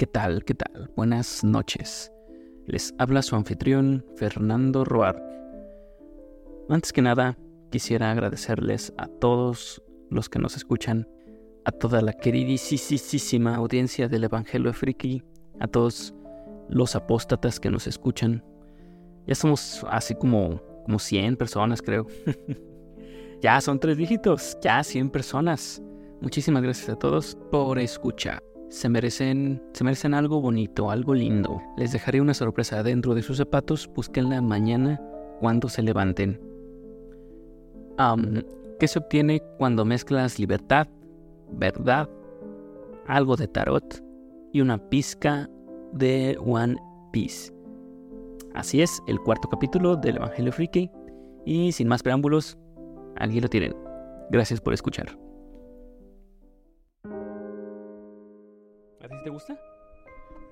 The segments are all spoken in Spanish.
¿Qué tal? ¿Qué tal? Buenas noches. Les habla su anfitrión Fernando Roark. Antes que nada, quisiera agradecerles a todos los que nos escuchan, a toda la queridísima audiencia del Evangelio Friki, a todos los apóstatas que nos escuchan. Ya somos así como, como 100 personas, creo. ya son tres dígitos, ya 100 personas. Muchísimas gracias a todos por escuchar. Se merecen, se merecen algo bonito, algo lindo. Les dejaré una sorpresa dentro de sus zapatos. Búsquenla mañana cuando se levanten. ¿Qué se obtiene cuando mezclas libertad, verdad, algo de tarot y una pizca de One Piece? Así es, el cuarto capítulo del Evangelio Friki. Y sin más preámbulos, aquí lo tienen. Gracias por escuchar. ¿A ti te gusta?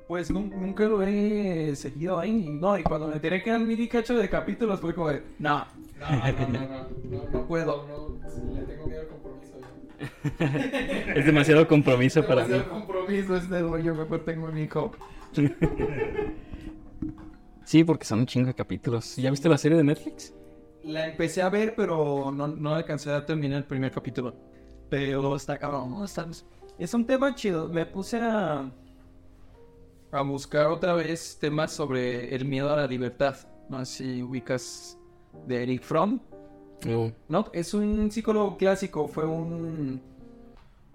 Pues nunca lo he seguido ahí. No, y cuando me tiré que al mini cacho de capítulos fue como de, no, no, no, no, no, puedo. No, le tengo miedo al compromiso ya. es demasiado compromiso para mí. Demasiado compromiso este yo mejor tengo mi hijo. sí, porque son un chingo de capítulos. ¿Ya viste la serie de Netflix? La empecé a ver, pero no, no alcancé a terminar el primer capítulo. Pero está cabrón, está... Es un tema chido. Me puse a, a buscar otra vez temas sobre el miedo a la libertad. No sé si ubicas de Eric Fromm. No. no. es un psicólogo clásico. Fue un,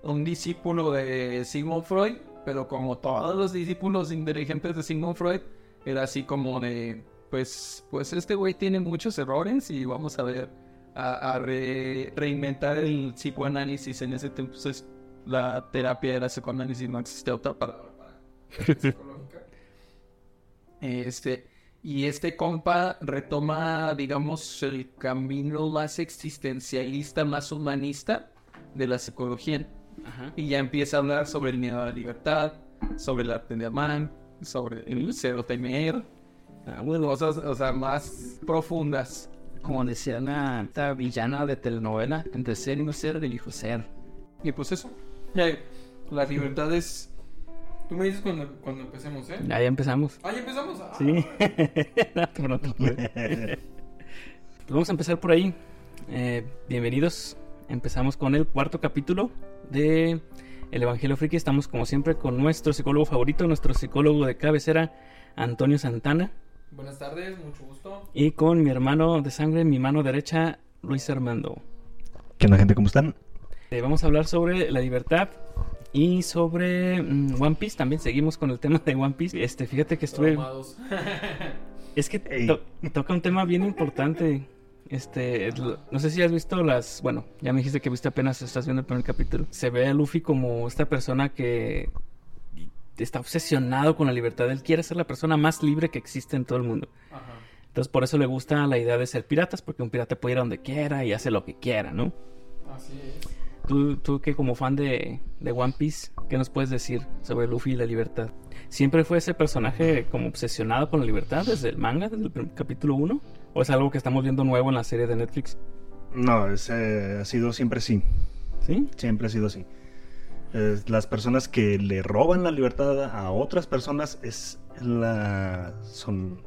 un discípulo de Sigmund Freud. Pero como todos los discípulos inteligentes de Sigmund Freud, era así como de. Pues, pues este güey tiene muchos errores y vamos a ver. A, reinventar el psicoanálisis en ese tiempo. La terapia era psicoanálisis, no existe otra palabra psicológica. Este, y este compa retoma, digamos, el camino más existencialista, más humanista de la psicología. Y ya empieza a hablar sobre el miedo a la libertad, sobre el arte de amar, sobre el cero temer. Ah, cosas, o sea, más profundas. Como decía la villana de telenovela, entre ser y no ser, elijo ser. Y pues eso, la libertad es. Tú me dices cuando, cuando empecemos, ¿eh? Ya, empezamos. Ah, ya empezamos. Ah. Sí. pues vamos a empezar por ahí. Eh, bienvenidos. Empezamos con el cuarto capítulo de El Evangelio Friki. Estamos, como siempre, con nuestro psicólogo favorito, nuestro psicólogo de cabecera, Antonio Santana. Buenas tardes, mucho gusto. Y con mi hermano de sangre, mi mano derecha, Luis Armando. ¿Qué onda, gente? ¿Cómo están? Eh, vamos a hablar sobre la libertad y sobre mm, One Piece. También seguimos con el tema de One Piece. Este, fíjate que estuve. es que toca un tema bien importante. Este, no sé si has visto las, bueno, ya me dijiste que viste apenas, estás viendo el primer capítulo. Se ve a Luffy como esta persona que está obsesionado con la libertad. Él quiere ser la persona más libre que existe en todo el mundo. Entonces por eso le gusta la idea de ser piratas, porque un pirata puede ir a donde quiera y hace lo que quiera, ¿no? Así es. Tú, tú que como fan de, de, One Piece, ¿qué nos puedes decir sobre Luffy y la libertad? ¿Siempre fue ese personaje como obsesionado con la libertad desde el manga, desde el capítulo 1? ¿O es algo que estamos viendo nuevo en la serie de Netflix? No, ese ha sido siempre sí. ¿Sí? Siempre ha sido así. las personas que le roban la libertad a otras personas es la son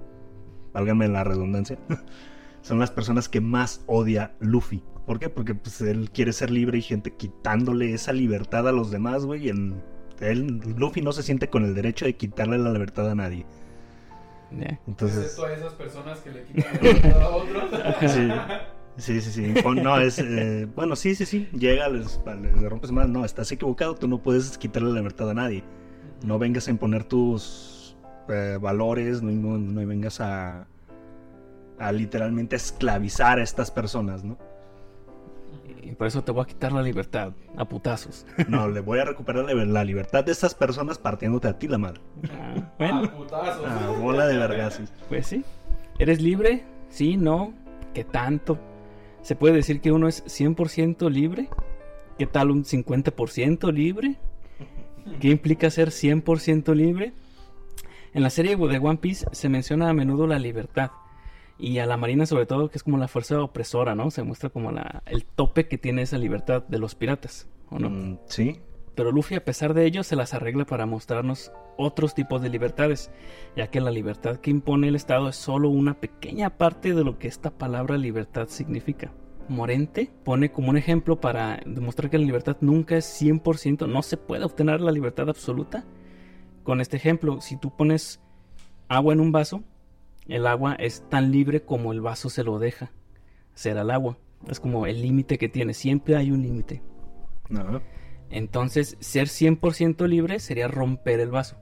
válgame la redundancia son las personas que más odia Luffy ¿Por qué? Porque pues, él quiere ser libre y gente quitándole esa libertad a los demás, güey. Y él, Luffy no se siente con el derecho de quitarle la libertad a nadie. Entonces... Excepto a esas personas que le quitan la libertad a otros. sí. Sí, sí, sí. No, es. Eh, bueno, sí, sí, sí. Llega, les, les rompes más. No, estás equivocado. Tú no puedes quitarle la libertad a nadie. No vengas a imponer tus eh, valores. No, no, no, vengas a. a literalmente esclavizar a estas personas, ¿no? Y por eso te voy a quitar la libertad a putazos. No, le voy a recuperar la libertad de estas personas partiéndote a ti la madre. Ah, bueno. A putazos. Ah, bola de vergasos. Pues sí. ¿Eres libre? Sí, no. ¿Qué tanto? ¿Se puede decir que uno es 100% libre? ¿Qué tal un 50% libre? ¿Qué implica ser 100% libre? En la serie de One Piece se menciona a menudo la libertad y a la Marina sobre todo, que es como la fuerza opresora, ¿no? Se muestra como la, el tope que tiene esa libertad de los piratas, ¿o no? Mm, sí, Pero Luffy, a pesar de ello, se las arregla para mostrarnos otros tipos de libertades, ya que la libertad que impone el Estado es solo una pequeña parte de lo que esta palabra libertad significa. Morente pone como un ejemplo para demostrar que la libertad nunca es 100%, no se puede obtener la libertad absoluta. Con este ejemplo, si tú pones agua en un vaso, el agua es tan libre como el vaso se lo deja ser al agua. Es como el límite que tiene, siempre hay un límite. No. Entonces, ser 100% libre sería romper el vaso,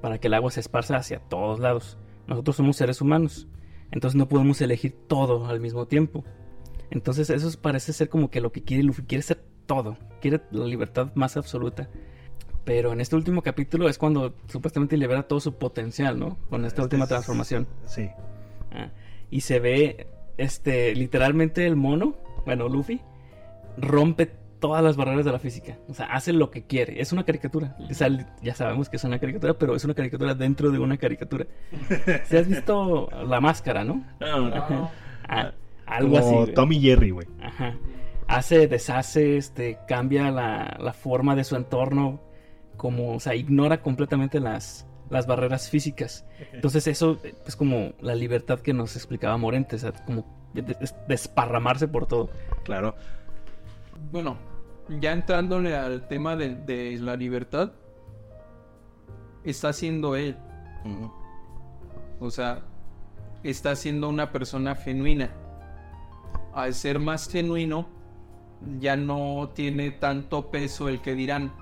para que el agua se esparza hacia todos lados. Nosotros somos seres humanos, entonces no podemos elegir todo al mismo tiempo. Entonces eso parece ser como que lo que quiere Luffy, quiere ser todo, quiere la libertad más absoluta. Pero en este último capítulo es cuando supuestamente libera todo su potencial, ¿no? Con esta Este última es- transformación. Sí. Ah, y se ve, este, literalmente el mono, bueno, Luffy, rompe todas las barreras de la física. O sea, hace lo que quiere. Es una caricatura. O sea, ya sabemos que es una caricatura, pero es una caricatura dentro de una caricatura. Si has visto la máscara, ¿no? No. Ah, algo Como así. güey. Tommy Jerry, güey. Ajá. Hace, deshace, este, cambia la, la forma de su entorno, como, o sea, ignora completamente las, las barreras físicas. Entonces eso es como la libertad que nos explicaba Morente, o sea, como de- de- desparramarse por todo. Claro. Bueno, ya entrándole al tema de, de la libertad, está siendo él. O sea, está siendo una persona genuina. Al ser más genuino, ya no tiene tanto peso el que dirán.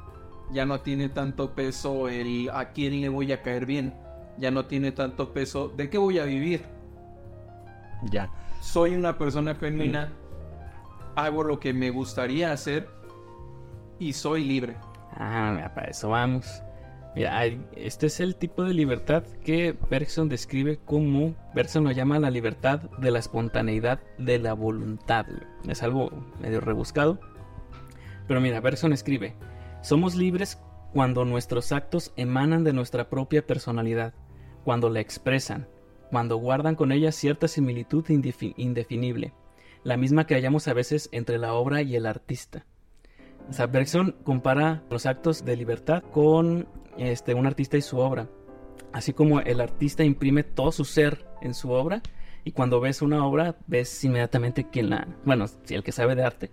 Ya no tiene tanto peso el a quién le voy a caer bien. Ya no tiene tanto peso de qué voy a vivir. Ya. Soy una persona genuina. Hago lo que me gustaría hacer. Y soy libre. Ah, mira, para eso vamos. Mira, hay- este es el tipo de libertad que Bergson describe como, Bergson lo llama la libertad de la espontaneidad de la voluntad. Es algo medio rebuscado. Pero mira, Bergson escribe, somos libres cuando nuestros actos emanan de nuestra propia personalidad, cuando la expresan, cuando guardan con ella cierta similitud indefi- indefinible, la misma que hallamos a veces entre la obra y el artista. Bergson compara los actos de libertad con este, un artista y su obra. Así como el artista imprime todo su ser en su obra, y cuando ves una obra, ves inmediatamente quién la. Bueno, si el que sabe de arte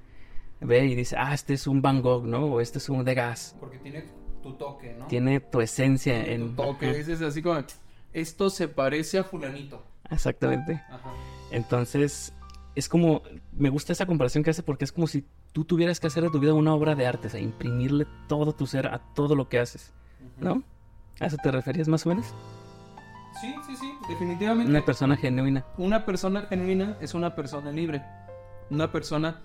ve y dice, ah, este es un Van Gogh, ¿no? O este es un Degas. Porque tiene tu toque, ¿no? Tiene tu esencia tu en. toque. Ajá, Es así como, esto se parece a fulanito. Exactamente. Ajá. Entonces, es como, me gusta esa comparación que hace porque es como si tú tuvieras que hacer de tu vida una obra de arte, o sea, imprimirle todo tu ser a todo lo que haces, ¿no? ¿A eso te referías más o menos? Sí, sí, sí, definitivamente. Una persona genuina. Una persona genuina es una persona libre. Una persona...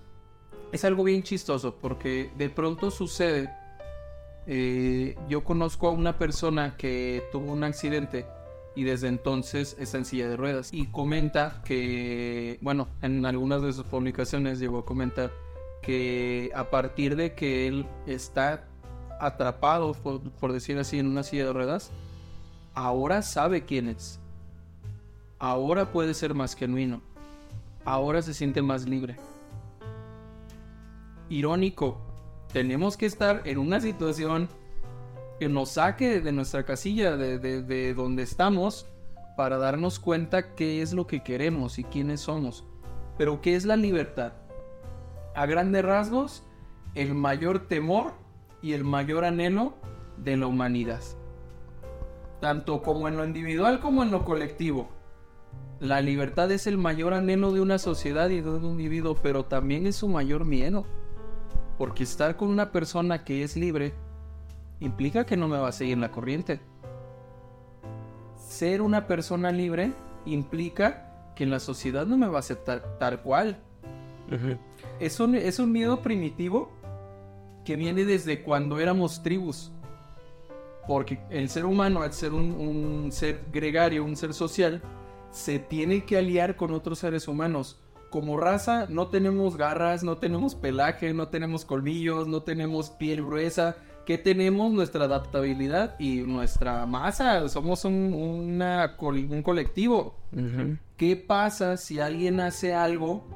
Es algo bien chistoso porque de pronto sucede... eh, yo conozco a una persona que tuvo un accidente y desde entonces está en silla de ruedas y comenta que, bueno, en algunas de sus publicaciones llegó a comentar que a partir de que él está atrapado, por, por decir así, en una silla de ruedas, ahora sabe quién es. Ahora puede ser más genuino. Ahora se siente más libre. Irónico, tenemos que estar en una situación que nos saque de nuestra casilla, de, de- de donde estamos, para darnos cuenta qué es lo que queremos y quiénes somos. Pero ¿qué es la libertad? A grandes rasgos, el mayor temor y el mayor anhelo de la humanidad. Tanto como en lo individual como en lo colectivo. La libertad es el mayor anhelo de una sociedad y de un individuo, pero también es su mayor miedo. Porque estar con una persona que es libre implica que no me va a seguir la corriente. Ser una persona libre implica que en la sociedad no me va a aceptar tal cual. Es un, es un miedo primitivo que viene desde cuando éramos tribus. Porque el ser humano, al ser un, un ser gregario, un ser social, se tiene que aliar con otros seres humanos. Como raza no tenemos garras, no tenemos pelaje, no tenemos colmillos, no tenemos piel gruesa. ¿Qué tenemos? Nuestra adaptabilidad y nuestra masa. Somos un, una col- un colectivo. ¿Qué pasa si alguien hace algo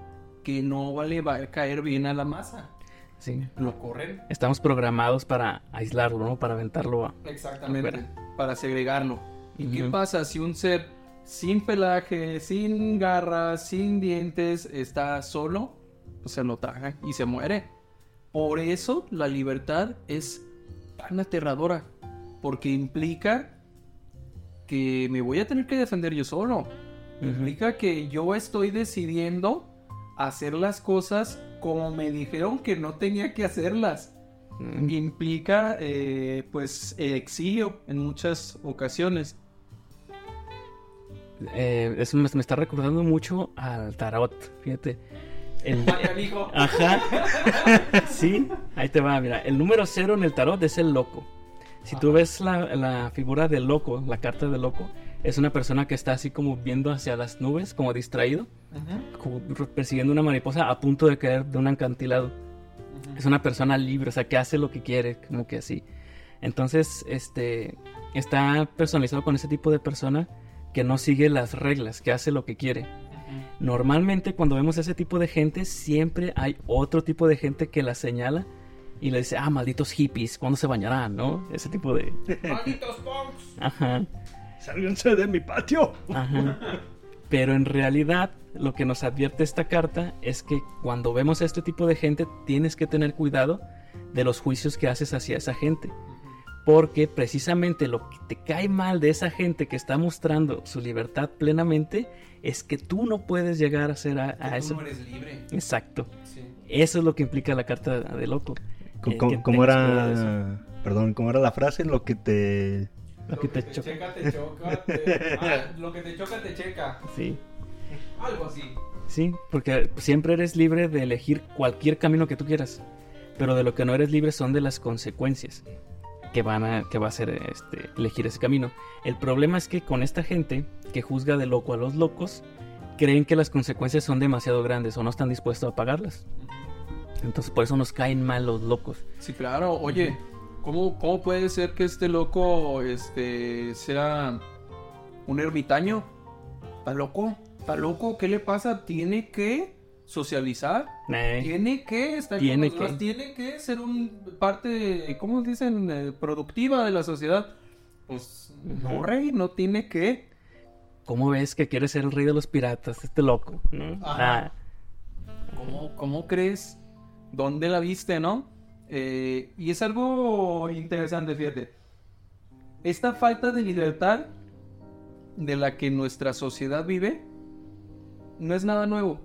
que no le va a caer bien a la masa? Sí. lo corren. Estamos programados para aislarlo, ¿no? Para aventarlo a... Exactamente. Para segregarlo. ¿Y qué pasa si un ser sin pelaje, sin garras, sin dientes, está solo? Pues se lo traga y se muere. Por eso la libertad es tan aterradora. Porque implica que me voy a tener que defender yo solo. Implica que yo estoy decidiendo hacer las cosas como me dijeron que no tenía que hacerlas Mm. implica eh, pues el exilio en muchas ocasiones. Eh, eso me, me está recordando mucho al tarot, fíjate. El- amigo. Ajá. sí, ahí te va, mira. El número cero en el tarot es el loco. Si tú ves la, la figura del loco, la carta del loco, es una persona que está así como viendo hacia las nubes, como distraído, como persiguiendo una mariposa a punto de caer de un acantilado. Es una persona libre, o sea, que hace lo que quiere, como que así. Entonces, este, está personalizado con ese tipo de persona que no sigue las reglas, que hace lo que quiere. Normalmente cuando vemos ese tipo de gente, siempre hay otro tipo de gente que la señala y le dice, ah, malditos hippies, ¿cuándo se bañarán? ¿No? Ese tipo de... ¡Malditos punks! Ajá, ¡Sálganse de mi patio! ajá. Pero en realidad lo que nos advierte esta carta es que cuando vemos a este tipo de gente tienes que tener cuidado de los juicios que haces hacia esa gente. Porque precisamente lo que te cae mal de esa gente que está mostrando su libertad plenamente es que tú no puedes llegar a ser a, a eso. No eres libre. Exacto. Sí. Eso es lo que implica la carta de loco. Eh, ¿Cómo, eso. era? Perdón, ¿cómo era la frase? Lo que te. Lo que te choca. checa, te choca. te- Ah, lo que te choca, te checa. Sí, Algo así. sí, porque siempre eres libre de elegir cualquier camino que tú quieras. Pero de lo que no eres libre son de las consecuencias que van a, que va a ser este, elegir ese camino. El problema es que con esta gente que juzga de loco a los locos, creen que las consecuencias son demasiado grandes o no están dispuestos a pagarlas. Entonces por eso nos caen mal los locos. Sí, claro. Oye, ¿cómo, ¿cómo puede ser que este loco este, sea un ermitaño? ¿Está loco? ¿Está loco? ¿Qué le pasa? Tiene que socializar. Eh, Tiene que estar Tiene con que. tiene que ser un parte, ¿cómo dicen? Eh, productiva de la sociedad. Pues no, Ujú. rey, no tiene que. ¿Cómo ves que quiere ser el rey de los piratas? Este loco. ¿no? Ah, ¿Cómo, cómo crees? ¿Dónde la viste, no? Eh, y es algo interesante, fíjate. Esta falta de libertad de la que nuestra sociedad vive no es nada nuevo.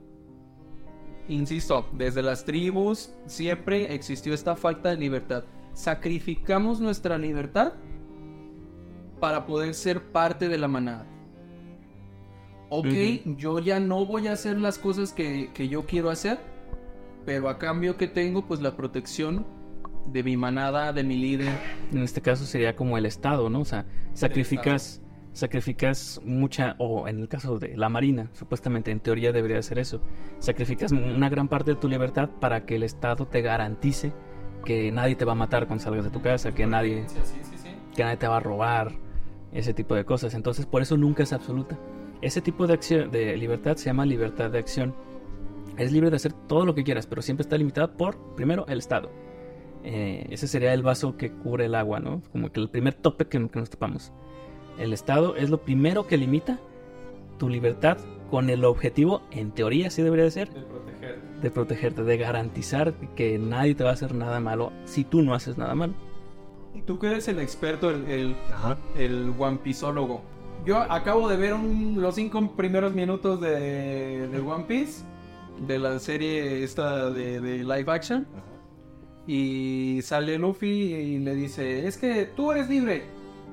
Insisto, desde las tribus siempre existió esta falta de libertad. Sacrificamos nuestra libertad para poder ser parte de la manada. Ok, yo ya no voy a hacer las cosas que, que yo quiero hacer, pero a cambio que tengo, pues la protección de mi manada, de mi líder. En este caso sería como el Estado, ¿no? O sea, sacrificas, sacrificas mucha, o en el caso de la Marina, supuestamente en teoría debería ser eso, sacrificas una gran parte de tu libertad para que el Estado te garantice que nadie te va a matar cuando salgas de tu casa, que nadie, Sí, sí, sí, sí. que nadie te va a robar, ese tipo de cosas. Entonces, por eso nunca es absoluta. Ese tipo de acción, de libertad se llama libertad de acción. Es libre de hacer todo lo que quieras, pero siempre está limitada por, primero, el Estado. Eh, ese sería el vaso que cubre el agua, ¿no? Como que el primer tope que, que nos topamos. El Estado es lo primero que limita tu libertad con el objetivo, en teoría sí debería de ser, De proteger. de protegerte, de garantizar que nadie te va a hacer nada malo si tú no haces nada malo. Y tú que eres el experto, el, el, Ajá. el One Pieceólogo. Yo acabo de ver un- los cinco primeros minutos de, de One Piece, de la serie esta de, de live action. Y sale Luffy y le dice, es que tú eres libre,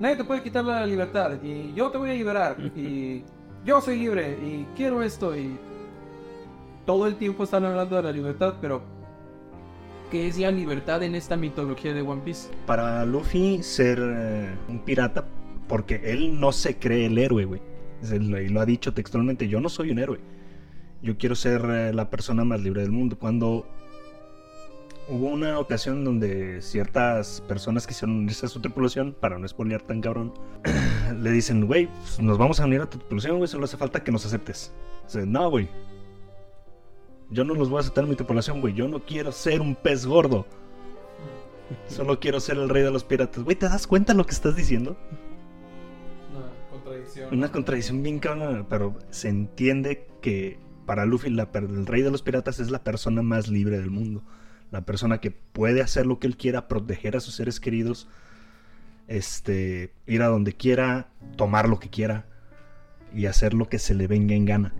nadie te puede quitar la libertad y yo te voy a liberar y yo soy libre y quiero esto y todo el tiempo están hablando de la libertad, pero ¿qué es la libertad en esta mitología de One Piece? Para Luffy ser eh, un pirata, porque él no se cree el héroe, güey. Y lo ha dicho textualmente, yo no soy un héroe. Yo quiero ser eh, la persona más libre del mundo. Cuando hubo una ocasión donde ciertas personas quisieron unirse a su tripulación, para no spoilear tan cabrón, le dicen, güey, pues, nos vamos a unir a tu tripulación, güey, solo hace falta que nos aceptes. Dice, no, güey. Yo no los voy a aceptar en mi tripulación, güey. Yo no quiero ser un pez gordo. Solo quiero ser el rey de los piratas. Güey, ¿te das cuenta lo que estás diciendo? Una contradicción. Una contradicción bien cabrona, pero se entiende que para Luffy la el rey de los piratas es la persona más libre del mundo. La persona que puede hacer lo que él quiera, proteger a sus seres queridos, este, ir a donde quiera, tomar lo que quiera y hacer lo que se le venga en gana.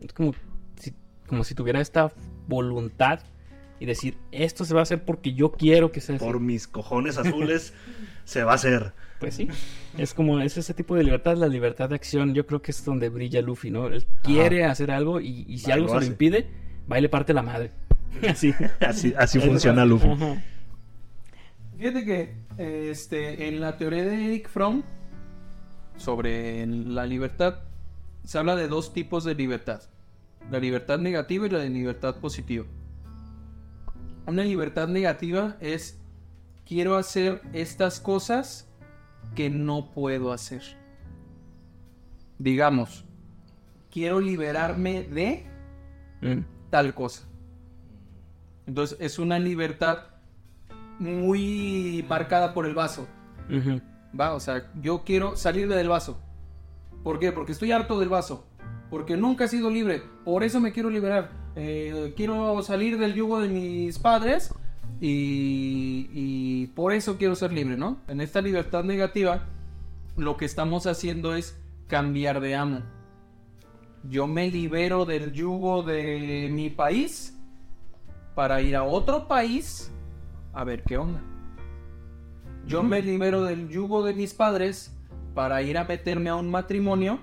Es como si, como si tuviera esta voluntad y decir, esto se va a hacer porque yo quiero que se Por mis cojones azules se va a hacer. Pues sí, es como es ese tipo de libertad, la libertad de acción. Yo creo que es donde brilla Luffy, ¿no? Él quiere hacer algo y, y si algo se lo hace. impide, va y le parte la madre. Así. Así, así funciona Luffy. Ajá. Fíjate que este, en la teoría de Eric Fromm sobre la libertad se habla de dos tipos de libertad. La libertad negativa y la de libertad positiva. Una libertad negativa es quiero hacer estas cosas que no puedo hacer. Digamos, quiero liberarme de Mm. tal cosa. Entonces es una libertad muy marcada por el vaso. Ujú. Va, o sea, yo quiero salirme del vaso. ¿Por qué? Porque estoy harto del vaso. Porque nunca he sido libre. Por eso me quiero liberar. Eh, quiero salir del yugo de mis padres. Y, y por eso quiero ser libre, ¿no? En esta libertad negativa, lo que estamos haciendo es cambiar de amo. Yo me libero del yugo de mi país para ir a otro país a ver qué onda. Yo me libero del yugo de mis padres para ir a meterme a un matrimonio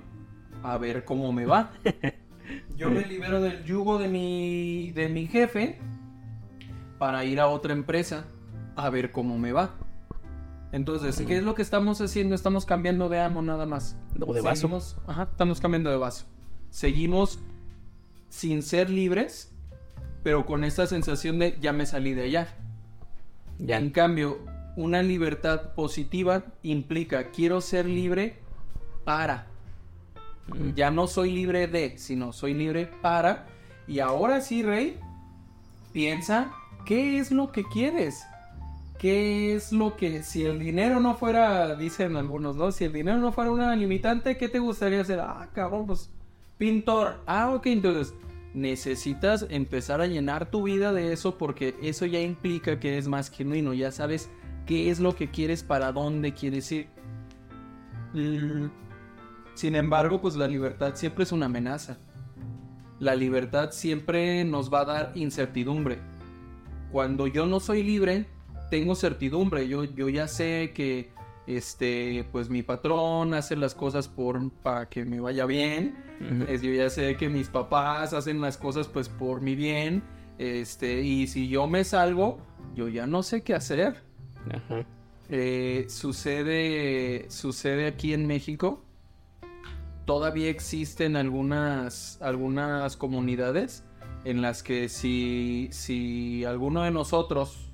a ver cómo me va. Yo me libero del yugo de mi, de mi jefe para ir a otra empresa a ver cómo me va. Entonces, ¿qué es lo que estamos haciendo? Estamos cambiando de amo nada más. O de vaso. Seguimos- ajá, estamos cambiando de vaso. Seguimos sin ser libres, pero con esta sensación de ya me salí de allá. Ya. En cambio, una libertad positiva implica quiero ser libre para. Mm. Ya no soy libre de, sino soy libre para. Y ahora sí, Rey, piensa qué es lo que quieres. ¿Qué es lo que, si el dinero no fuera, dicen algunos, ¿no? Si el dinero no fuera una limitante, ¿qué te gustaría hacer? Ah, cabrón, pues pintor. Ah, ok, entonces necesitas empezar a llenar tu vida de eso porque eso ya implica que eres más genuino, ya sabes qué es lo que quieres, para dónde quieres ir. Sin embargo, pues la libertad siempre es una amenaza. La libertad siempre nos va a dar incertidumbre. Cuando yo no soy libre, tengo certidumbre. Yo, yo ya sé que este, pues mi patrón hace las cosas por para que me vaya bien. Es- yo ya sé que mis papás hacen las cosas pues por mi bien. Este, y si yo me salgo, yo ya no sé qué hacer. Ajá. Eh, sucede, sucede aquí en México. Todavía existen algunas, algunas comunidades en las que si, si alguno de nosotros,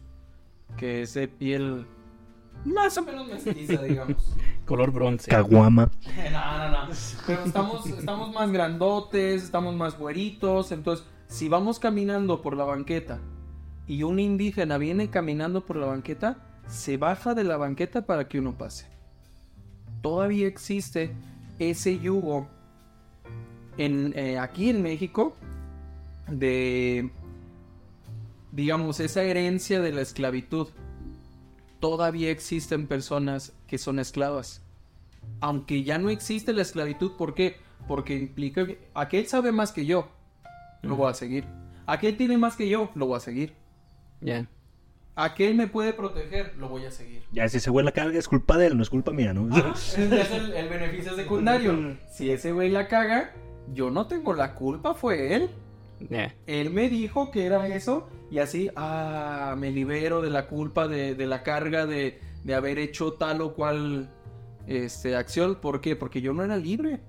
que es de piel más o menos mestiza, digamos. Color bronce. Caguama. No, no, no. Pero estamos, estamos más grandotes, estamos más güeritos. Entonces, si vamos caminando por la banqueta y un indígena viene caminando por la banqueta, se baja de la banqueta para que uno pase. Todavía existe ese yugo en, eh, aquí en México de, digamos, esa herencia de la esclavitud. Todavía existen personas que son esclavas aunque ya no existe la esclavitud, ¿por qué? Porque implica que aquel sabe más que yo, lo voy a seguir. Aquel tiene más que yo, lo voy a seguir. Ya. Aquel me puede proteger, lo voy a seguir. Ya si ese güey la carga es culpa de él, no es culpa mía, ¿no? Es el, el beneficio secundario. Si ese güey la caga, yo no tengo la culpa, fue él. Ya. Él me dijo que era eso y así, ah, me libero de la culpa, de, de la carga de, de haber hecho tal o cual este, acción. ¿Por qué? Porque yo no era libre.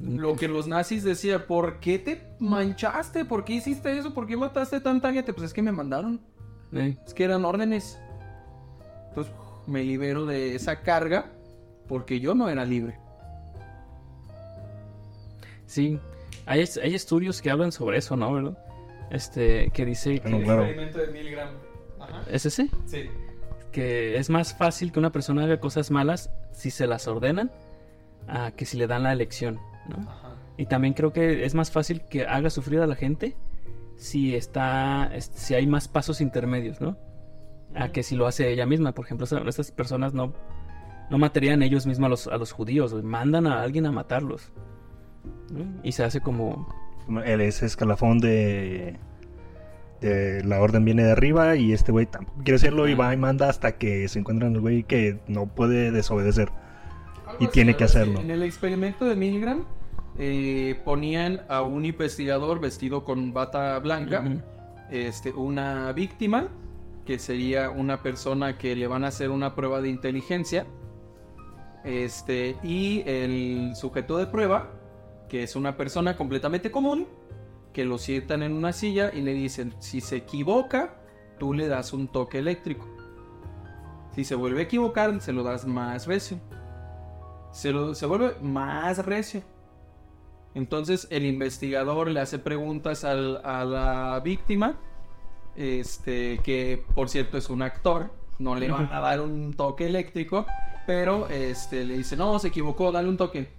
Lo que los nazis decían, ¿por qué te manchaste? ¿Por qué hiciste eso? ¿Por qué mataste tanta gente? Pues es que me mandaron. Eh, Es que eran órdenes. Entonces me libero de esa carga porque yo no era libre. Sí. Hay, hay estudios que hablan sobre eso, ¿no? ¿Verdad? Este, que dice Bueno, que... claro. experimento de Milgram. Ajá. ¿Es ese? Sí. Que es más fácil que una persona haga cosas malas si se las ordenan a que si le dan la elección, ¿no? Ajá. Y también creo que es más fácil que haga sufrir a la gente si está, es- si hay más pasos intermedios, ¿no? A que si lo hace ella misma. Por ejemplo, estas personas no, no matarían ellos mismos a los, a los judíos, mandan a alguien a matarlos. Y se hace como... El, ese escalafón de, de la orden viene de arriba y este güey tampoco quiere hacerlo y va y manda hasta que se encuentran el güey que no puede desobedecer. Algo Y así, tiene que hacerlo. En el experimento de Milgram eh, ponían a un investigador vestido con bata blanca, este, una víctima, que sería una persona que le van a hacer una prueba de inteligencia, este, y el sujeto de prueba, que es una persona completamente común, que lo sientan en una silla y le dicen, si se equivoca, tú le das un toque eléctrico. Si se vuelve a equivocar, se lo das más recio. Se, lo- se vuelve más recio. Entonces el investigador le hace preguntas al- a la víctima, este, que por cierto es un actor, no le van a dar un toque eléctrico, pero este, le dice, no, se equivocó, dale un toque.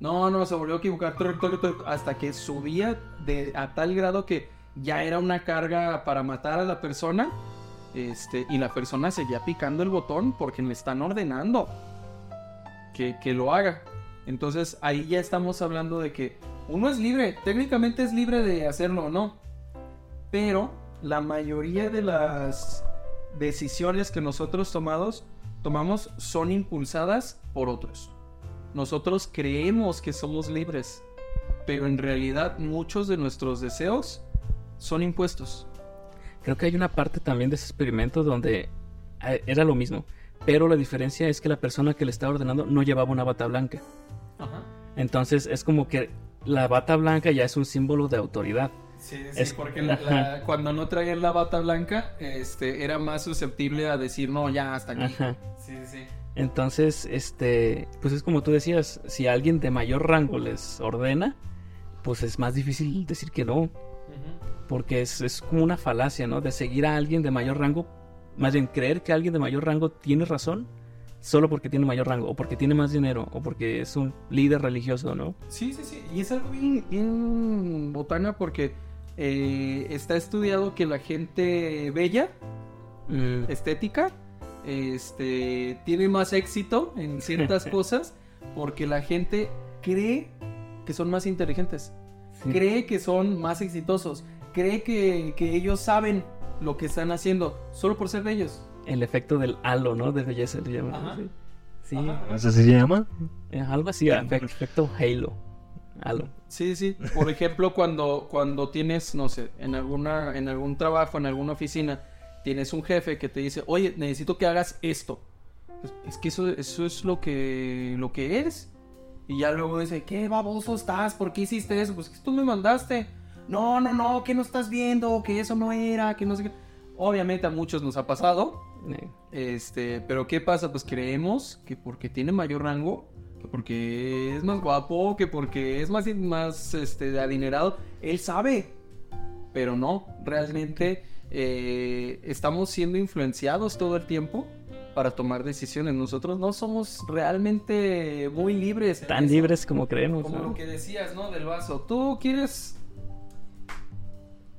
No, no, se volvió a equivocar, hasta que subía de, a tal grado que ya era una carga para matar a la persona, este, y la persona seguía picando el botón porque le están ordenando que, que lo haga. Entonces ahí ya estamos hablando de que uno es libre, técnicamente es libre de hacerlo o no, pero la mayoría de las decisiones que nosotros tomados, tomamos son impulsadas por otros. Nosotros creemos que somos libres, pero en realidad muchos de nuestros deseos son impuestos. Creo que hay una parte también de ese experimento donde eh, era lo mismo. Pero la diferencia es que la persona que le estaba ordenando no llevaba una bata blanca. Entonces es como que la bata blanca ya es un símbolo de autoridad. Sí, sí, Es- porque la- la- cuando no traían la bata blanca, este, era más susceptible a decir, no, ya, hasta aquí. Ajá. Sí, sí. Entonces, este, pues es como tú decías, si alguien de mayor rango les ordena, pues es más difícil decir que no, porque es, es como una falacia, ¿no? De seguir a alguien de mayor rango, más bien creer que alguien de mayor rango tiene razón, solo porque tiene mayor rango, o porque tiene más dinero, o porque es un líder religioso, ¿no? Sí, sí, sí. Y es algo bien, bien botana porque eh, está estudiado que la gente bella, Mm, estética, este, tiene más éxito en ciertas cosas porque la gente cree que son más inteligentes, sí. cree que son más exitosos, cree que, que ellos saben lo que están haciendo solo por ser bellos. El efecto del halo, ¿no? De belleza le llaman. Ajá. Sí, Sí, Ajá. ¿No sé si se llama? eh, algo así, efecto, efecto halo. Halo. Sí, sí. Por ejemplo, cuando, cuando tienes, no sé, en alguna, en algún trabajo, en alguna oficina, tienes un jefe que te dice, oye, necesito que hagas esto. Pues, Es que eso, eso es lo que, lo que eres. Y ya luego dice, ¿qué baboso estás? ¿Por qué hiciste eso? Pues que tú me mandaste. No, no, no, que no estás viendo, que eso no era, que no sé qué. Obviamente a muchos nos ha pasado. Eh, Este, pero ¿qué pasa? Pues creemos que porque tiene mayor rango, que porque es más guapo, que porque es más, más este, adinerado, él sabe. Pero no, realmente eh, estamos siendo influenciados todo el tiempo para tomar decisiones. Nosotros no somos realmente muy libres. tan eso. libres como creemos. Como ¿no? lo que decías, ¿no? Del vaso. ¿Tú quieres.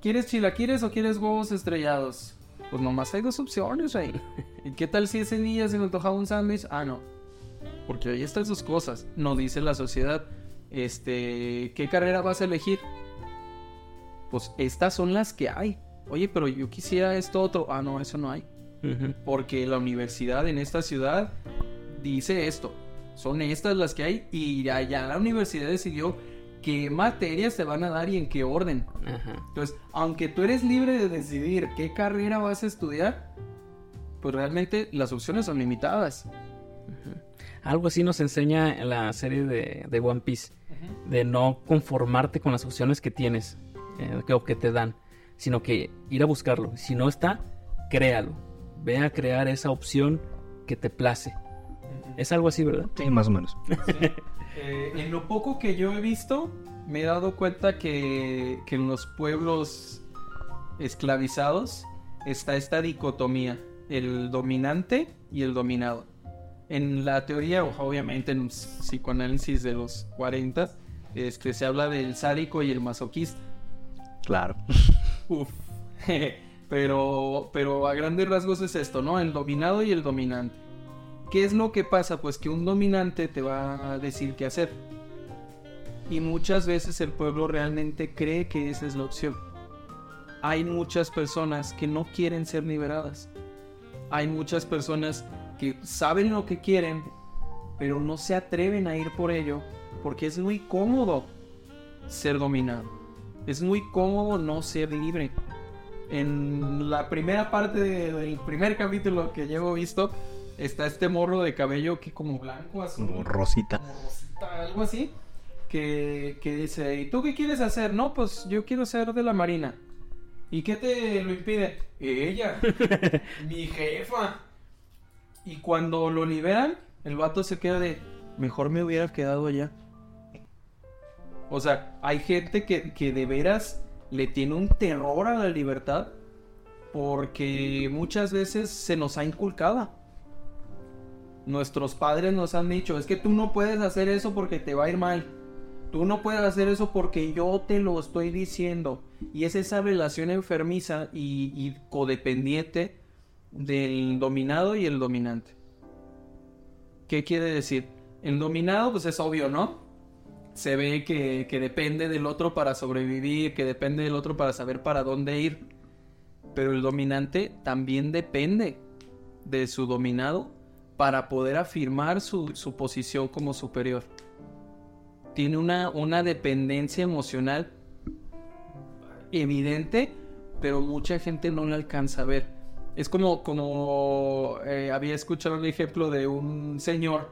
¿Quieres chilaquiles o quieres huevos estrellados? Pues nomás hay dos opciones ahí. ¿Y qué tal si ese día se me antojaba un sándwich? Ah, no. Porque ahí están sus cosas. No dice la sociedad. Este. ¿Qué carrera vas a elegir? Pues estas son las que hay. Oye, pero yo quisiera esto otro. Ah, no, eso no hay. Porque la universidad en esta ciudad dice esto. Son estas las que hay y allá la universidad decidió qué materias te van a dar y en qué orden. Ajá. Entonces, aunque tú eres libre de decidir qué carrera vas a estudiar, pues realmente las opciones son limitadas. Algo así nos enseña en la serie de, de One Piece. De no conformarte con las opciones que tienes eh, que- o que te dan. Sino que ir a buscarlo. Si no está, créalo. Ve a crear esa opción que te place. Es algo así, ¿verdad? Sí, más o menos. Eh, en lo poco que yo he visto, me he dado cuenta que, que en los pueblos esclavizados está esta dicotomía, el dominante y el dominado. En la teoría, obviamente en un psicoanálisis de los 40, este, se habla del sádico y el masoquista. Claro. Uf. pero, pero a grandes rasgos es esto, ¿no? El dominado y el dominante. ¿Qué es lo que pasa? Pues que un dominante te va a decir qué hacer. Y muchas veces el pueblo realmente cree que esa es la opción. Hay muchas personas que no quieren ser liberadas. Hay muchas personas que saben lo que quieren, pero no se atreven a ir por ello porque es muy cómodo ser dominado. Es muy cómodo no ser libre. En la primera parte del primer capítulo que llevo visto, está este morro de cabello que como blanco, azul. Como rosita. como rosita, algo así. Que, que dice, ¿y tú qué quieres hacer? No, pues yo quiero ser de la marina. ¿Y qué te lo impide? Ella, mi jefa. Y cuando lo liberan, el vato se queda de, mejor me hubiera quedado allá. O sea, hay gente que, que de veras le tiene un terror a la libertad porque muchas veces se nos ha inculcado. Nuestros padres nos han dicho, es que tú no puedes hacer eso porque te va a ir mal. Tú no puedes hacer eso porque yo te lo estoy diciendo. Y es esa relación enfermiza y, y codependiente del dominado y el dominante. ¿Qué quiere decir? El dominado, pues es obvio, ¿no? Se ve que, depende del otro para sobrevivir, que depende del otro para saber para dónde ir. Pero el dominante también depende de su dominado para poder afirmar su, posición como superior. Tiene una, dependencia emocional evidente, pero mucha gente no la alcanza a ver. Es como, eh, había escuchado un ejemplo de un señor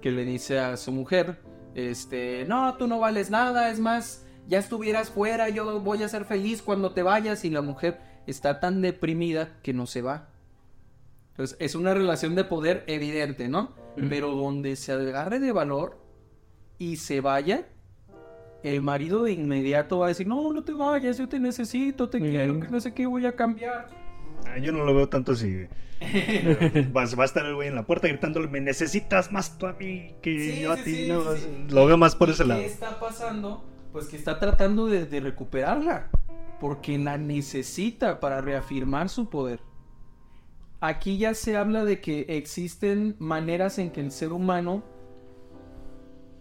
que le dice a su mujer, este, no, tú no vales nada, es más, ya estuvieras fuera, yo voy a ser feliz cuando te vayas y la mujer está tan deprimida que no se va. Entonces, es una relación de poder evidente, ¿no? Pero donde se agarre de valor y se vaya, el marido de inmediato va a decir, no, no te vayas, yo te necesito, te quiero, que no sé qué voy a cambiar. Ah, Yo no lo veo tanto así. Va, va a estar el güey en la puerta gritándole, me necesitas más tú a mí que Sí, yo a ti. sí, no. Lo veo más por ¿Y ese qué lado. está pasando? Pues que está tratando de, de recuperarla. Porque la necesita para reafirmar su poder. Aquí ya se habla de que existen maneras en que el ser humano,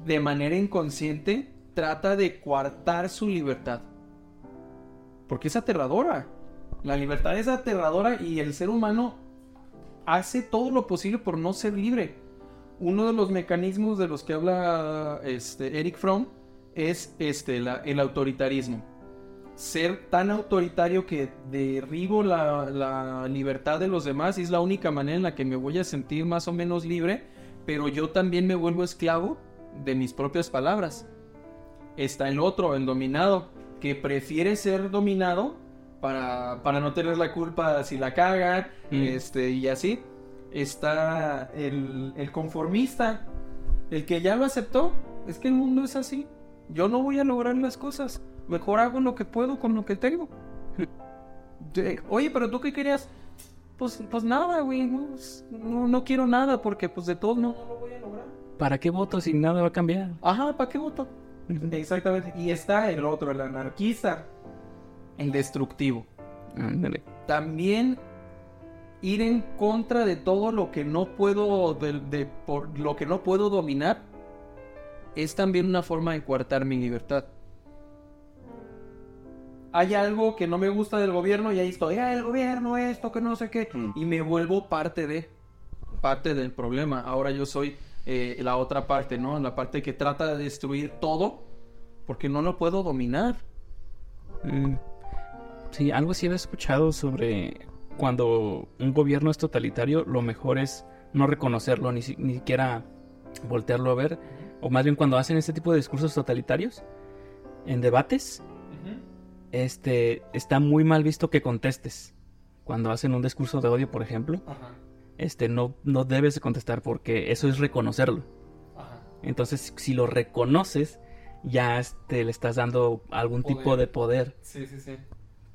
de manera inconsciente, trata de coartar su libertad. Porque es aterradora. La libertad es aterradora y el ser humano hace todo lo posible por no ser libre. Uno de los mecanismos de los que habla este, Eric Fromm es este, el autoritarismo. Ser tan autoritario que derribo la, la libertad de los demás es la única manera en la que me voy a sentir más o menos libre, pero yo también me vuelvo esclavo de mis propias palabras. Está el otro, el dominado, que prefiere ser dominado para, para no tener la culpa si la caga, Mm. este, y así. Está el, el conformista, el que ya lo aceptó. Es que el mundo es así. Yo no voy a lograr las cosas. Mejor hago lo que puedo con lo que tengo. Oye, pero tú qué querías? Pues, pues nada, güey. No, Pues, no, no quiero nada porque pues de todo no, no lo voy a lograr. ¿Para qué voto si nada va a cambiar? Ajá, ¿para qué voto? Exactamente. Y está el otro, el anarquista, el destructivo. Ándale. También ir en contra de todo lo que no puedo, de, de- por lo que no puedo dominar, es también una forma de coartar mi libertad. Hay algo que no me gusta del gobierno y ahí estoy, ah, el gobierno, esto, que no sé qué, Mm. y me vuelvo parte de, parte del problema. Ahora yo soy eh, la otra parte, ¿no? La parte que trata de destruir todo porque no lo puedo dominar. Mm. Sí, algo sí había escuchado sobre cuando un gobierno es totalitario, lo mejor es no reconocerlo, ni, si- ni siquiera voltearlo a ver. O más bien cuando hacen este tipo de discursos totalitarios, en debates, este, está muy mal visto que contestes. Cuando hacen un discurso de odio, por ejemplo, este, no, no debes de contestar porque eso es reconocerlo. Entonces, si lo reconoces, ya este, le estás dando algún tipo de poder. Sí, sí, sí.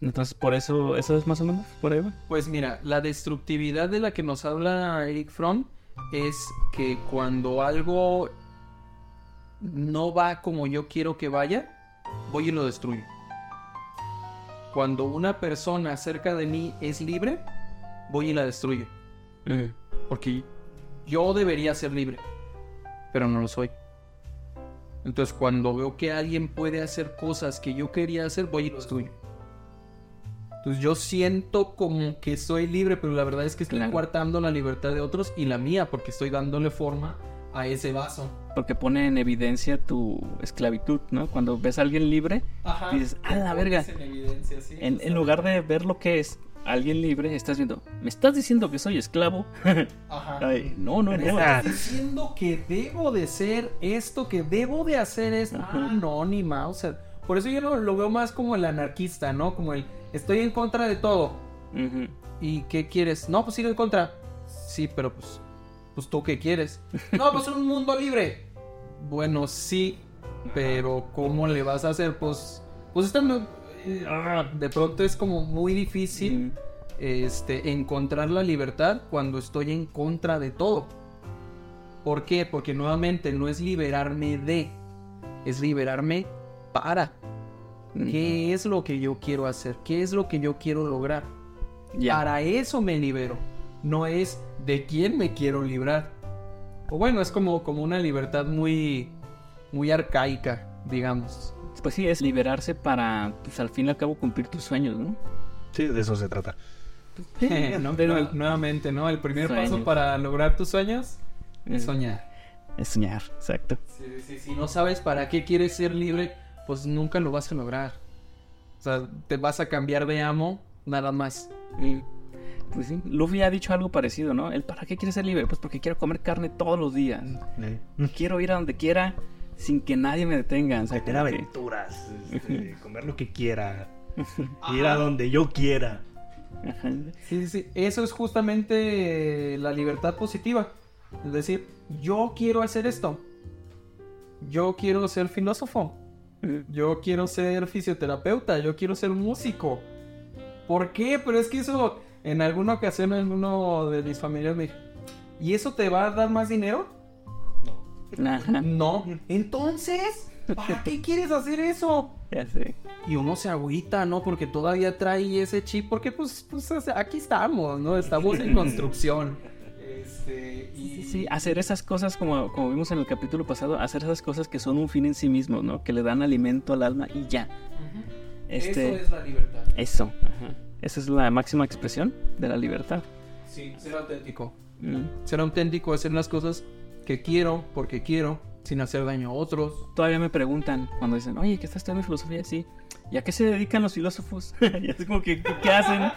Entonces, por eso, eso es más o menos por ahí. va? Pues mira, la destructividad de la que nos habla Eric Fromm es que cuando algo no va como yo quiero que vaya, voy y lo destruyo. Cuando una persona cerca de mí es libre, voy y la destruyo. Mm. Porque yo debería ser libre, pero no lo soy. Entonces cuando veo que alguien puede hacer cosas que yo quería hacer, voy y lo destruyo. Entonces yo siento como que soy libre, pero la verdad es que estoy Claro. coartando la libertad de otros y la mía, porque estoy dándole forma a ese vaso. Porque pone en evidencia tu esclavitud, ¿no? Cuando ves a alguien libre, Ajá. dices, a la verga. En, evidencia, sí, En, o sea, en lugar de ver lo que es alguien libre, estás viendo, ¿me estás diciendo que soy esclavo? Ajá. Ay, no, no, Me no. estás diciendo que debo de ser esto, que debo de hacer esto. Ajá. Ah, no, ni Mauser. Por eso yo lo, lo veo más como el anarquista, ¿no? Como el estoy en contra de todo. ¿Y qué quieres? No, pues sigo en contra. Sí, pero pues, pues tú qué quieres. No, pues un mundo libre. Bueno, sí, pero ¿cómo le vas a hacer? Pues, pues eh, ah, de pronto es como muy difícil este, encontrar la libertad cuando estoy en contra de todo. ¿Por qué? Porque nuevamente no es liberarme de, es liberarme para. ¿Qué es lo que yo quiero hacer? ¿Qué es lo que yo quiero lograr? Para eso me libero. No es de quién me quiero librar. O bueno, es como, como una libertad muy, muy arcaica, digamos. Pues sí, es liberarse para, pues al fin y al cabo, cumplir tus sueños, ¿no? Sí, de eso se trata. ¿no? Pero nuevamente, ¿no? El primer paso para lograr tus sueños es Mm. soñar. Es soñar, exacto. Si no sabes para qué quieres ser libre, pues nunca lo vas a lograr. O sea, te vas a cambiar de amo nada más. Mm. Pues sí, Luffy ha dicho algo parecido, ¿no? El para qué quiere ser libre, pues porque quiero comer carne todos los días. Quiero ir a donde quiera sin que nadie me detenga. O sea, Tener aventuras, este, comer lo que quiera, ir a donde yo quiera. Sí, sí, sí. Eso es justamente la libertad positiva. Es decir, yo quiero hacer esto. Yo quiero ser filósofo. Yo quiero ser fisioterapeuta. Yo quiero ser músico. ¿Por qué? Pero es que eso, en alguna ocasión, alguno de mis familiares me dijo, ¿y eso te va a dar más dinero? Ajá. No. Entonces, ¿para qué quieres hacer eso? Ya sé. Y uno se agüita, ¿no? Porque todavía trae ese chip, porque pues, pues aquí estamos, ¿no? Estamos en construcción. Este, y... Sí, sí, hacer esas cosas como, como vimos en el capítulo pasado, hacer esas cosas que son un fin en sí mismo, ¿no? Que le dan alimento al alma y ya. Este, Eso es la libertad. eso. ajá. Esa es la máxima expresión de la libertad. Sí, ser auténtico. Mm. Ser auténtico, hacer las cosas que quiero, porque quiero, sin hacer daño a otros. Todavía me preguntan cuando dicen, oye, ¿qué estás estudiando filosofía? Sí. ¿Y a qué se dedican los filósofos? y así como que, ¿qué, hacen?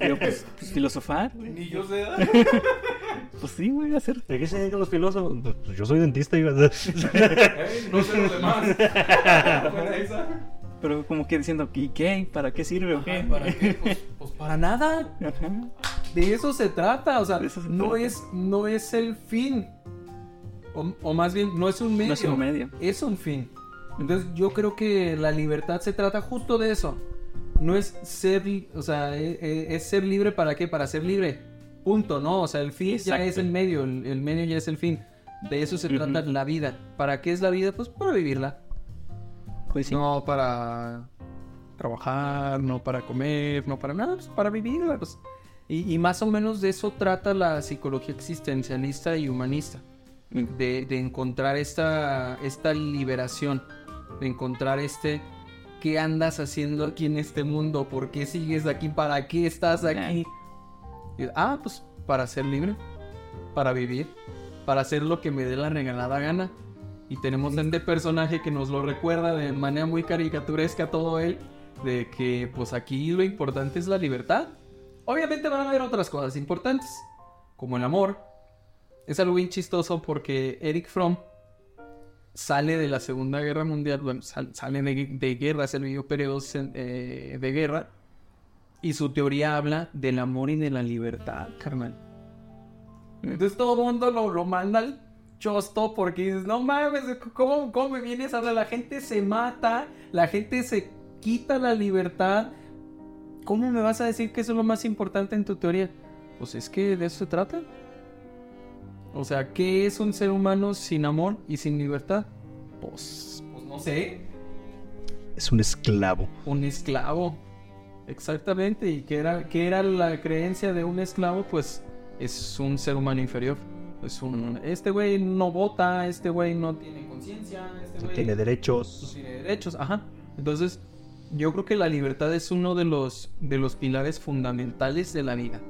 Yo, pues, pues, filosofar. Ni yo sé. Pues sí, güey, hacer. ¿De qué se dedican los filósofos? Pues yo soy dentista. iba a no sé lo demás. Pero como que diciendo, ¿y qué? ¿Para qué sirve o qué? ¿Para qué? Pues, pues para nada. Ajá. De eso se trata, o sea, se no trata. es, no es el fin. O, o más bien, no es un medio. No es un medio. Es un fin. Entonces yo creo que la libertad se trata justo de eso. No es ser, o sea, e- e- es, ser libre para qué? Para ser libre. Punto, ¿no? O sea, el fin ya es el medio, el, el medio ya es el fin. De eso se trata la vida. ¿Para qué es la vida? Pues para vivirla. Pues sí. No para trabajar, no para comer, no para nada, pues para vivirla. pues. Y, y más o menos de eso trata la psicología existencialista y humanista. Mm. De, de encontrar esta, esta liberación, de encontrar este... ¿Qué andas haciendo aquí en este mundo? ¿Por qué sigues aquí? ¿Para qué estás aquí? Y, ah, pues para ser libre, para vivir, para hacer lo que me dé la regalada gana. Y tenemos este personaje que nos lo recuerda de manera muy caricaturesca todo él, de que pues aquí lo importante es la libertad. Obviamente van a haber otras cosas importantes, como el amor. Es algo bien chistoso porque Eric Fromm sale de la Segunda Guerra Mundial, bueno, sal- sale de, de guerra, se vivió periodos eh, de guerra, y su teoría habla del amor y de la libertad, carnal. Entonces todo el mundo lo, lo manda al chosto porque dices, no mames, ¿cómo, cómo me vienes a hablar? La gente se mata, la gente se quita la libertad. ¿Cómo me vas a decir que eso es lo más importante en tu teoría? Pues es que de eso se trata. O sea, ¿qué es un ser humano sin amor y sin libertad? Pues, pues no sé. Es un esclavo. Un esclavo. Exactamente. ¿Y qué era, qué era la creencia de un esclavo? Pues es un ser humano inferior. Es un, este güey no vota, este güey no tiene conciencia, este No güey tiene no derechos. tiene derechos, ajá. Entonces, yo creo que la libertad es uno de los, de los pilares fundamentales de la vida.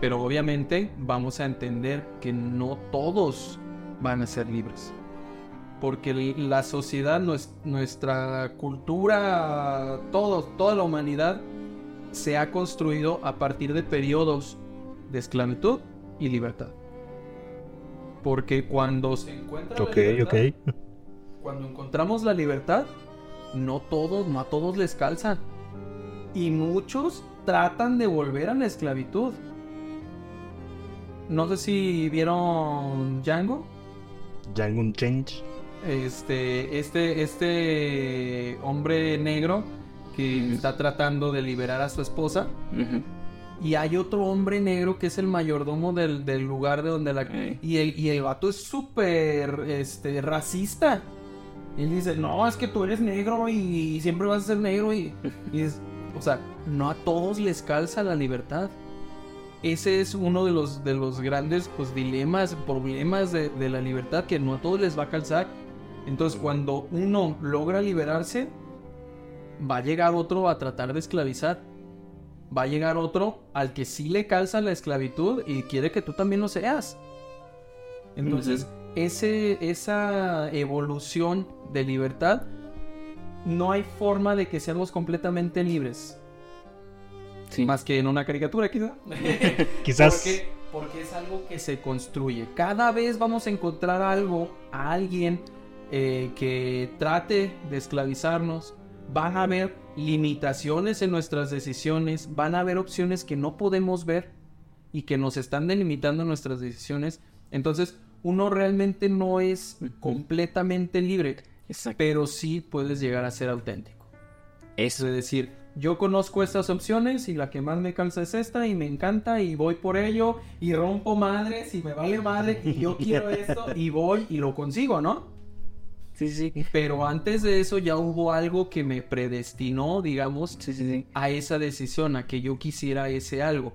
Pero obviamente vamos a entender que no todos van a ser libres. Porque la sociedad, nues- nuestra cultura, todo, toda la humanidad se ha construido a partir de periodos de esclavitud y libertad. Porque cuando se encuentra la Ok, libertad, ok. cuando encontramos la libertad, no todos, no a todos les calza. Y muchos tratan de volver a la esclavitud. No sé si vieron Django. Django Change. Este, este, este hombre negro que está tratando de liberar a su esposa. Y hay otro hombre negro que es el mayordomo del, del lugar de donde la... Y el, y el vato es súper este, racista. Y él dice, no, es que tú eres negro y siempre vas a ser negro. Y, y es, o sea, no a todos les calza la libertad. Ese es uno de los, de los grandes pues, dilemas, problemas de, de la libertad, que no a todos les va a calzar. Entonces, cuando uno logra liberarse, va a llegar otro a tratar de esclavizar va a llegar otro al que sí le calza la esclavitud y quiere que tú también lo seas. Entonces, ese, esa evolución de libertad, no hay forma de que seamos completamente libres. Sí. Más que en una caricatura, quizá. Quizás. Porque, porque es algo que se construye. Cada vez vamos a encontrar algo, a alguien eh, que trate de esclavizarnos. Van a haber limitaciones en nuestras decisiones. Van a haber opciones que no podemos ver y que nos están delimitando nuestras decisiones. Entonces, uno realmente no es completamente libre, Exacto. pero sí puedes llegar a ser auténtico. Es Eso. decir, yo conozco estas opciones y la que más me calza es esta y me encanta y voy por ello y rompo madres y me vale madre y yo quiero esto y voy y lo consigo, ¿no? Sí, sí. Pero antes de eso ya hubo algo que me predestinó, digamos, Sí, sí, sí. a esa decisión, a que yo quisiera ese algo.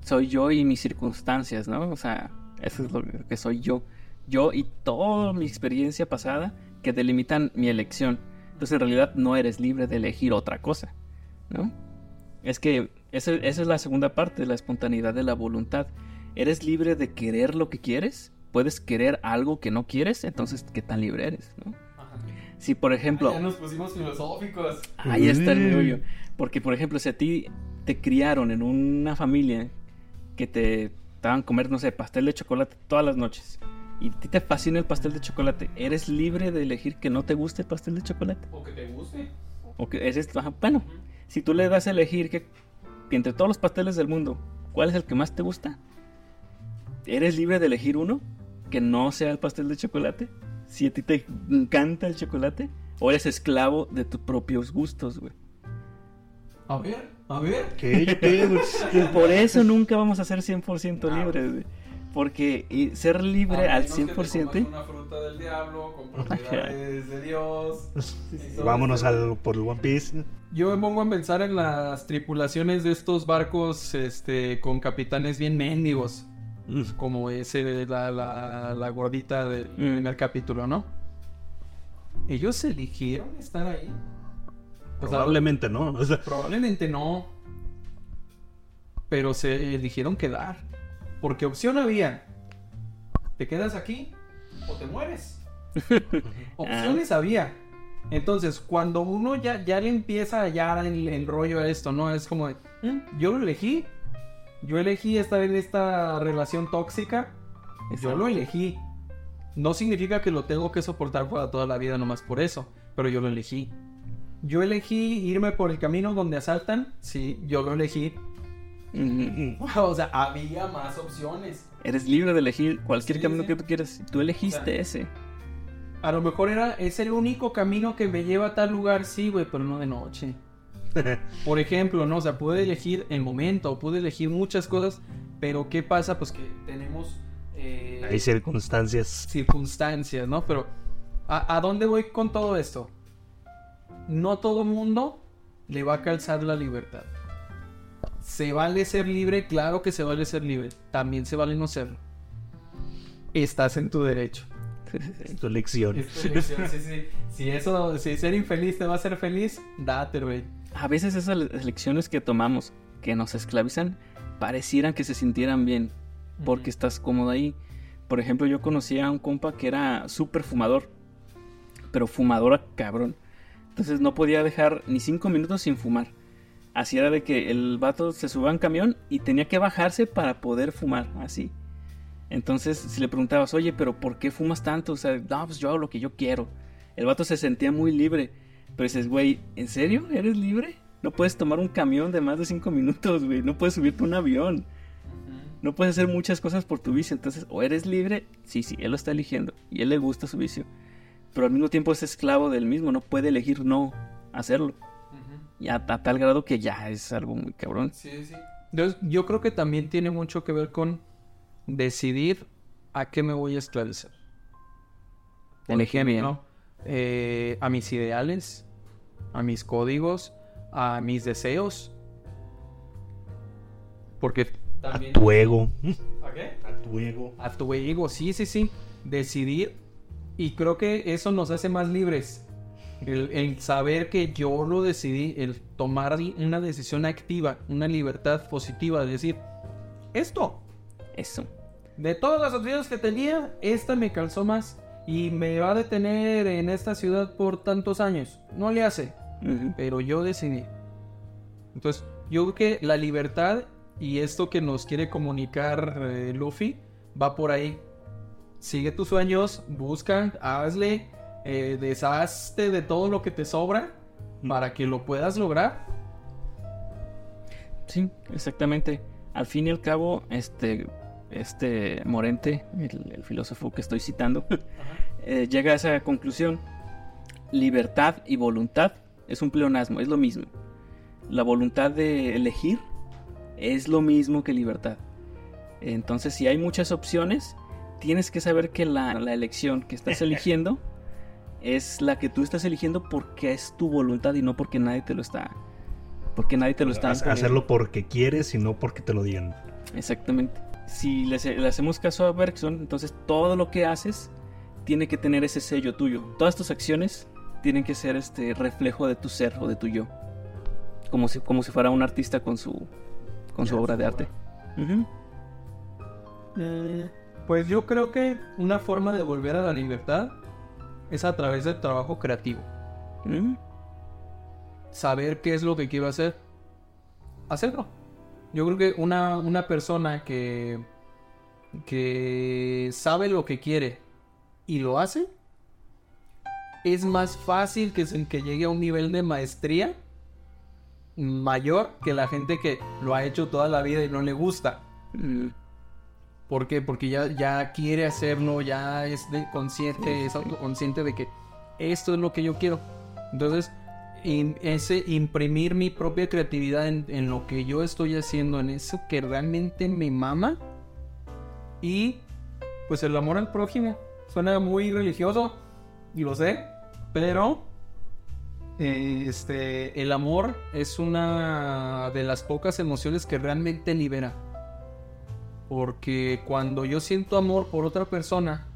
Soy yo y mis circunstancias, ¿no? O sea, eso es lo que soy yo. Yo y toda mi experiencia pasada que delimitan mi elección. Entonces, en realidad, no eres libre de elegir otra cosa, ¿no? Es que esa, esa es la segunda parte de la espontaneidad de la voluntad. Eres libre de querer lo que quieres. Puedes querer algo que no quieres, entonces, ¿qué tan libre eres, no? Si, por ejemplo... Ya nos pusimos filosóficos. Ahí está el meollo. Porque, por ejemplo, si a ti te criaron en una familia que te daban comer, no sé, pastel de chocolate todas las noches, y a ti te fascina el pastel de chocolate, ¿eres libre de elegir que no te guste el pastel de chocolate? O que te guste. O que eres, ajá, bueno, si tú le das a elegir que, que entre todos los pasteles del mundo, ¿cuál es el que más te gusta? ¿Eres libre de elegir uno que no sea el pastel de chocolate? Si a ti te encanta el chocolate, o eres esclavo de tus propios gustos, güey. A ver, a ver. ¿Qué? ¿Yo qué? Y por eso nunca vamos a ser 100% Ah, libres, güey. Porque y ser libre A al menos que te 100%... comas una fruta del diablo con propiedades de Dios. Vámonos al, por el One Piece. Yo me pongo a pensar en las tripulaciones de estos barcos este, con capitanes bien mendigos. Como ese la, la, la gordita del Mm. primer capítulo, ¿no? Ellos eligieron estar ahí. O sea, Probablemente no. O sea, probablemente no. Pero se eligieron quedar. Porque opción había. ¿Te quedas aquí o te mueres? Opciones había. Entonces, cuando uno ya, ya le empieza a hallar el, el rollo a esto, ¿no? Es como, de, "Mm, yo lo elegí. Yo elegí estar en esta relación tóxica. Yo lo elegí. No significa que lo tengo que soportar para toda la vida nomás por eso, pero yo lo elegí. Yo elegí irme por el camino donde asaltan, sí, yo lo elegí. Ujú. O sea, había más opciones. Eres libre de elegir cualquier Sí, camino sí. que tú quieras. Tú elegiste O sea, ese. A lo mejor era, es el único camino que me lleva a tal lugar, sí, güey, pero no de noche. Por ejemplo, ¿no? O sea, pude elegir el momento, pude elegir muchas cosas, pero ¿qué pasa? Pues que tenemos eh, Hay circunstancias. circunstancias, ¿no? Pero ¿a, a dónde voy con todo esto? No todo mundo le va a calzar la libertad. ¿Se vale ser libre? Claro que se vale ser libre. También se vale no serlo. Estás en tu derecho. Es tu elección. Es tu elección, sí, sí. Si eso, si ser infeliz te va a hacer feliz, date, güey. A veces esas le- elecciones que tomamos, que nos esclavizan, parecieran que se sintieran bien, porque estás cómodo ahí. Por ejemplo, yo conocí a un compa que era súper fumador, pero fumador a cabrón. Entonces no podía dejar ni cinco minutos sin fumar. Así era de que el vato se subía a un camión y tenía que bajarse para poder fumar, así. Entonces, si le preguntabas, oye, pero ¿por qué fumas tanto? O sea, no, pues yo hago lo que yo quiero. El vato se sentía muy libre. Pero dices, güey, ¿en serio? ¿Eres libre? No puedes tomar un camión de más de cinco minutos, güey. No puedes subirte a un avión. No puedes hacer muchas cosas por tu vicio. Entonces, o eres libre, sí, sí, él lo está eligiendo. Y él le gusta su vicio. Pero al mismo tiempo es esclavo del mismo. No puede elegir no hacerlo. Y a, a tal grado que ya es algo muy cabrón. Sí, sí. Entonces, yo creo que también tiene mucho que ver con decidir a qué me voy a esclavizar. Elegí bien. ¿no? Eh, a mis ideales, a mis códigos, a mis deseos. Porque A también... tu ego. ¿A qué? A tu ego. A tu ego, sí, sí, sí. Decidir. Y creo que eso nos hace más libres. El, el saber que yo lo decidí, el tomar una decisión activa, una libertad positiva, de decir, esto, Eso. de todas las opciones que tenía, esta me calzó más y me va a detener en esta ciudad por tantos años. No le hace, pero yo decidí. Entonces, yo creo que la libertad y esto que nos quiere comunicar eh, Luffy va por ahí. Sigue tus sueños, busca, hazle, eh, deshazte de todo lo que te sobra para que lo puedas lograr. Sí, exactamente. Al fin y al cabo, este, este Morente, el, el filósofo que estoy citando, eh, llega a esa conclusión. Libertad y voluntad es un pleonasmo, es lo mismo. La voluntad de elegir es lo mismo que libertad. Entonces, si hay muchas opciones, tienes que saber que la, la elección que estás eligiendo es la que tú estás eligiendo porque es tu voluntad y no porque nadie te lo está. Porque nadie te lo está. Hacerlo porque quieres y no porque te lo digan. Exactamente. Si le, hace- le hacemos caso a Bergson, entonces todo lo que haces tiene que tener ese sello tuyo. Todas tus acciones tienen que ser este reflejo de tu ser o de tu yo. Como si, como si fuera un artista con su, con su obra de arte. Ujú. Pues yo creo que una forma de volver a la libertad es a través del trabajo creativo. Saber qué es lo que quiero hacer. Hacerlo. Yo creo que una, una persona que, que sabe lo que quiere y lo hace, es más fácil que, que llegue a un nivel de maestría mayor que la gente que lo ha hecho toda la vida y no le gusta. Mm, ¿Por qué? Porque ya, ya quiere hacerlo, ya es de- consciente, es autoconsciente de que esto es lo que yo quiero. Entonces, ese imprimir mi propia creatividad en, en lo que yo estoy haciendo, en eso que realmente me mama. Y pues el amor al prójimo. Suena muy religioso, y lo sé, pero eh, este, el amor es una de las pocas emociones que realmente libera. Porque cuando yo siento amor por otra persona,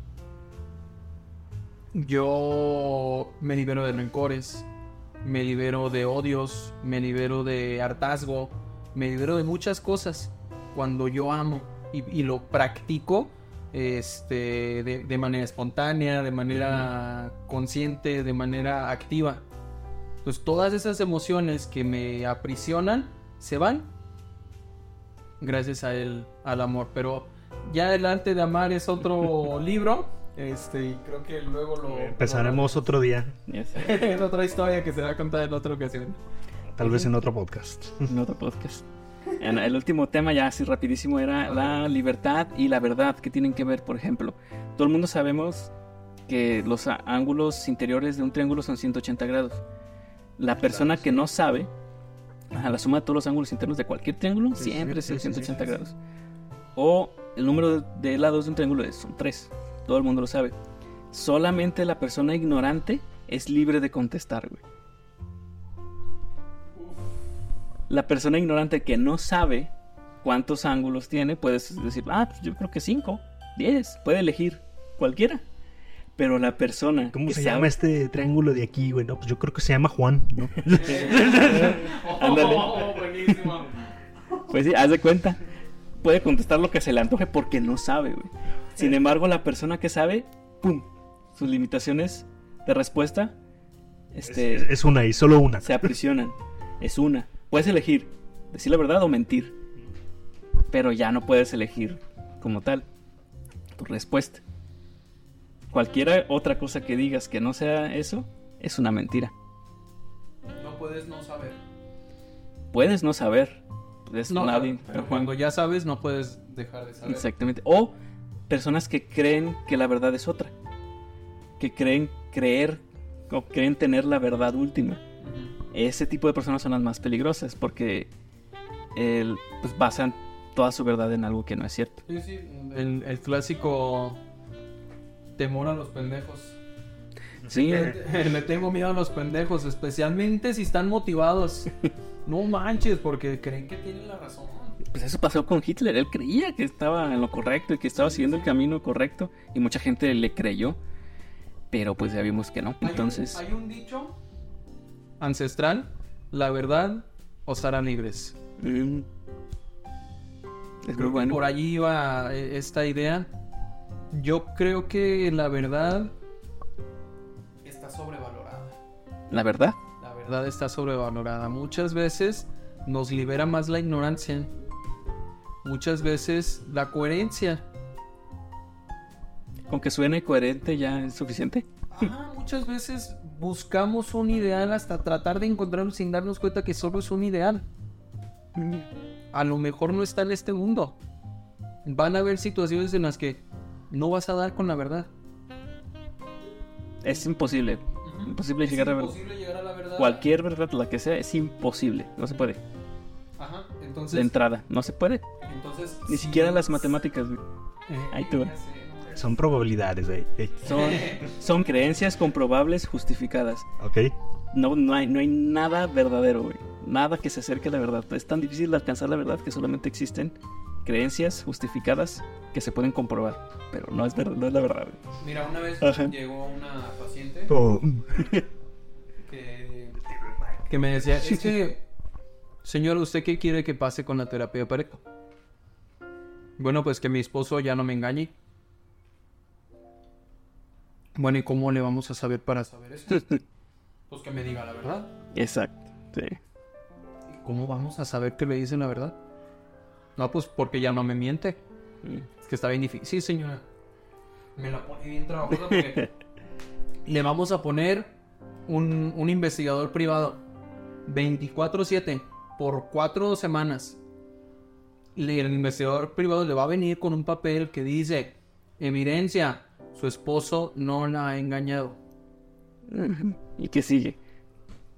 yo me libero de rencores, me libero de odios, me libero de hartazgo, me libero de muchas cosas cuando yo amo y, y lo practico este, de, de manera espontánea, de manera consciente, de manera activa. Entonces todas esas emociones que me aprisionan se van gracias a él, al amor. Pero ya el arte de amar es otro libro. Este, y creo que luego lo Empezaremos otro día, es otra historia que se va a contar en otra ocasión. tal vez en otro podcast. en otro podcast. En el último tema, ya así rapidísimo, era la libertad y la verdad. que tienen que ver, por ejemplo? Todo el mundo sabemos que los a- ángulos interiores de un triángulo son 180 grados. La persona que no sabe, a la suma de todos los ángulos internos de cualquier triángulo, Sí, siempre sí, es sí, sí, 180 sí, sí. grados. O el número de, de lados de un triángulo es, son 3. Todo el mundo lo sabe. Solamente la persona ignorante es libre de contestar, güey. La persona ignorante que no sabe cuántos ángulos tiene, puedes decir, ah, pues yo creo que 5, 10, puede elegir cualquiera. Pero la persona ¿Cómo que se sabe- llama este triángulo de aquí, güey? No, pues yo creo que se llama Juan, ¿no? Ándale. Oh, buenísimo. Pues sí, haz de cuenta. Puede contestar lo que se le antoje porque no sabe, güey. Sin embargo, la persona que sabe, ¡pum! Sus limitaciones de respuesta este, Es, es una y solo una. se aprisionan. Es una. Puedes elegir decir la verdad o mentir. Pero ya no puedes elegir como tal tu respuesta. Cualquier otra cosa que digas que no sea eso, es una mentira. No puedes no saber. Puedes no saber. Es No, nadie- pero cuando ya sabes, no puedes dejar de saber. Exactamente. O personas que creen que la verdad es otra. Que creen creer o creen tener la verdad última. Ese tipo de personas son las más peligrosas porque el, pues basan toda su verdad en algo que no es cierto. Sí, sí, el, el clásico temor a los pendejos. Sí, Le tengo miedo a los pendejos, especialmente si están motivados. No manches, porque creen que tienen la razón. Pues eso pasó con Hitler. Él creía que estaba en lo correcto y que estaba siguiendo el camino correcto y mucha gente le creyó. Pero pues ya vimos que no. Hay un- Entonces, Hay un, dicho ancestral, la verdad os hará libres. mm, es muy bueno. Por allí va eh, esta idea. Yo creo que la verdad está sobrevalorada. La verdad. La verdad está sobrevalorada. Muchas veces nos libera más la ignorancia. Muchas veces la coherencia. Con que suene coherente ya es suficiente. Muchas veces buscamos un ideal hasta tratar de encontrarlo sin darnos cuenta que solo es un ideal. A lo mejor no está en este mundo. Van a haber situaciones en las que no vas a dar con la verdad. Es imposible. Imposible Es llegar a ver. imposible llegar a la verdad. Cualquier verdad, la que sea, es imposible. No se puede. Ajá, De entrada, no se puede. entonces Ni sí. siquiera las matemáticas, güey. Eh. Son probabilidades, güey. Ey, Son, son creencias comprobables justificadas. Ok. No, no, hay, no hay nada verdadero, güey. Nada que se acerque a la verdad. Es tan difícil de alcanzar la verdad que solamente existen creencias justificadas que se pueden comprobar. Pero no es, verdad, no es la verdad, güey. Mira, una vez Ajá. llegó una paciente Oh, que, que me decía, es que, señor, ¿usted qué quiere que pase con la terapia de pareja? Bueno, pues que mi esposo ya no me engañe. Bueno, ¿y cómo le vamos a saber para saber eso? Pues que me diga la verdad. Exacto. Sí. ¿Y ¿Cómo vamos a saber que le dicen la verdad? No, pues porque ya no me miente. Mm. Es que está bien difícil. Sí, señora. Me la pone bien trabajosa porque le vamos a poner un, un investigador privado 24-7 por cuatro semanas. Le- el investigador privado le va a venir con un papel que dice: Evidencia, su esposo no la ha engañado. ¿Y qué sigue?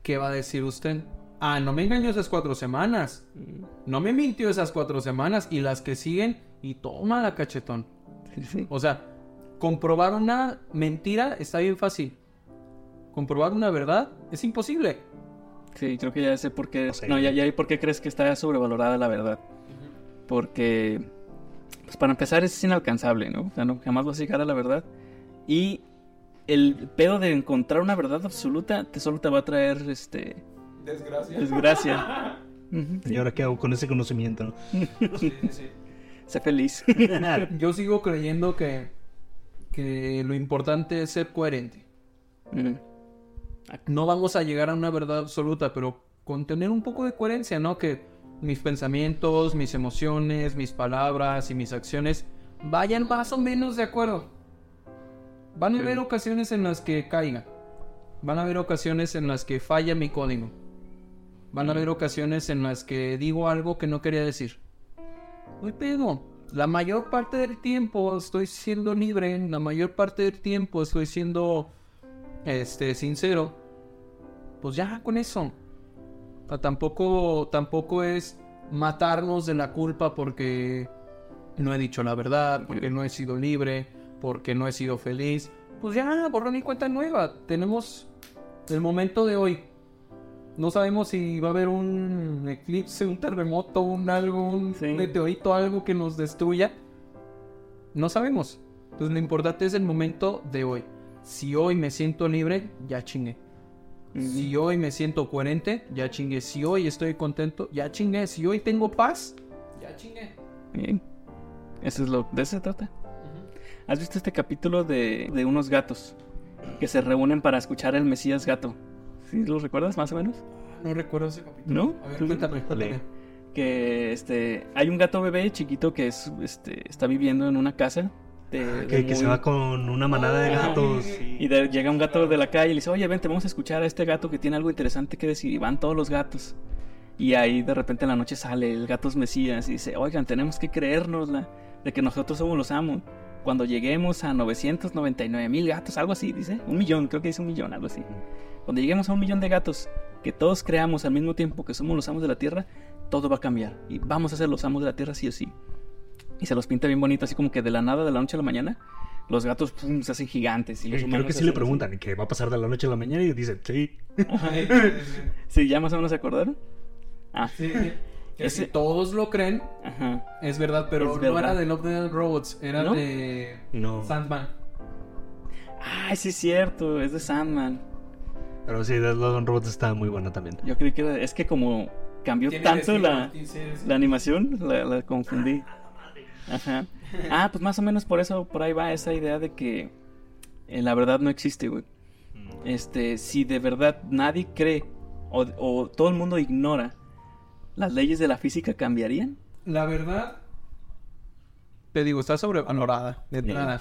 ¿Qué va a decir usted? Ah, no me engañó esas cuatro semanas. No me mintió esas cuatro semanas y las que siguen y toma la cachetón. Sí, sí. O sea, comprobar una mentira está bien fácil. Comprobar una verdad es imposible. Sí, creo que ya sé por qué. No ya, ya por qué crees que está sobrevalorada la verdad. Porque, pues para empezar, es inalcanzable, ¿no? O sea, no, jamás vas a llegar a la verdad. Y el pedo de encontrar una verdad absoluta te solo te va a traer este Desgracia. desgracia. ¿Y ahora qué hago con ese conocimiento? no? Sé feliz. Yo sigo creyendo que, que lo importante es ser coherente. Mm. No vamos a llegar a una verdad absoluta, pero con tener un poco de coherencia, ¿no? Que mis pensamientos, mis emociones, mis palabras y mis acciones vayan más o menos de acuerdo. Van a haber ocasiones en las que caiga. Van a haber ocasiones en las que falla mi código. Van a haber ocasiones en las que digo algo que no quería decir. Hay pedo. La mayor parte del tiempo estoy siendo libre. La mayor parte del tiempo estoy siendo este, sincero. Pues ya con eso. O sea, tampoco, tampoco es matarnos de la culpa porque no he dicho la verdad, porque no he sido libre, porque no he sido feliz. Pues ya, borrón y cuenta nueva. Tenemos el momento de hoy. No sabemos si va a haber un eclipse, un terremoto, un algo, un Sí. meteorito, algo que nos destruya. No sabemos. Entonces lo importante es el momento de hoy. Si hoy me siento libre, ya chingué. Si hoy me siento coherente, ya chingué. Si hoy estoy contento, ya chingué. Si hoy tengo paz, ya chingué. Bien. Eso es lo de eso se trata. ¿Has visto este capítulo de, de unos gatos que se reúnen para escuchar el Mesías gato? ¿Sí lo recuerdas más o menos? No recuerdo ese capítulo. ¿No? A ver, ¿Tú- cuéntame, cuéntame. Que este hay un gato bebé chiquito que es este está viviendo en una casa de, de Que, que se va con una manada de Ah, gatos. sí. y de- llega un gato de la calle y le dice, oye, vente, vamos a escuchar a este gato que tiene algo interesante que decir. Y van todos los gatos. Y ahí de repente en la noche sale el gato Mesías y dice, oigan, tenemos que creérnosla de que nosotros somos los amos. Cuando lleguemos a 999 mil gatos, algo así, dice. Un millón, creo que dice un millón, algo así. Cuando lleguemos a un millón de gatos, que todos creamos al mismo tiempo que somos los amos de la tierra, todo va a cambiar. Y vamos a ser los amos de la tierra sí o sí. Y se los pinta bien bonito, así como que de la nada, de la noche a la mañana, los gatos pum, se hacen gigantes. Y los Creo que sí le hacen así. preguntan qué va a pasar de la noche a la mañana y dice, sí. Sí, ya más o menos se acordaron. Ah, Sí. Que Ese- si todos lo creen, ajá. es verdad, pero Es no verdad. era de Love Dead Robots, era ¿No? de No. Sandman. Ay, sí es cierto, es de Sandman. Pero sí, Dead Love and Robots está muy buena también. Yo creí que era, es que como cambió tanto la, la animación, la, la confundí. Ajá. Ah, pues más o menos por eso, por ahí va esa idea de que eh, la verdad no existe, güey. Este, si de verdad nadie cree o, o todo el mundo ignora las leyes de la física, ¿cambiarían? La verdad, te digo, está sobrevalorada de.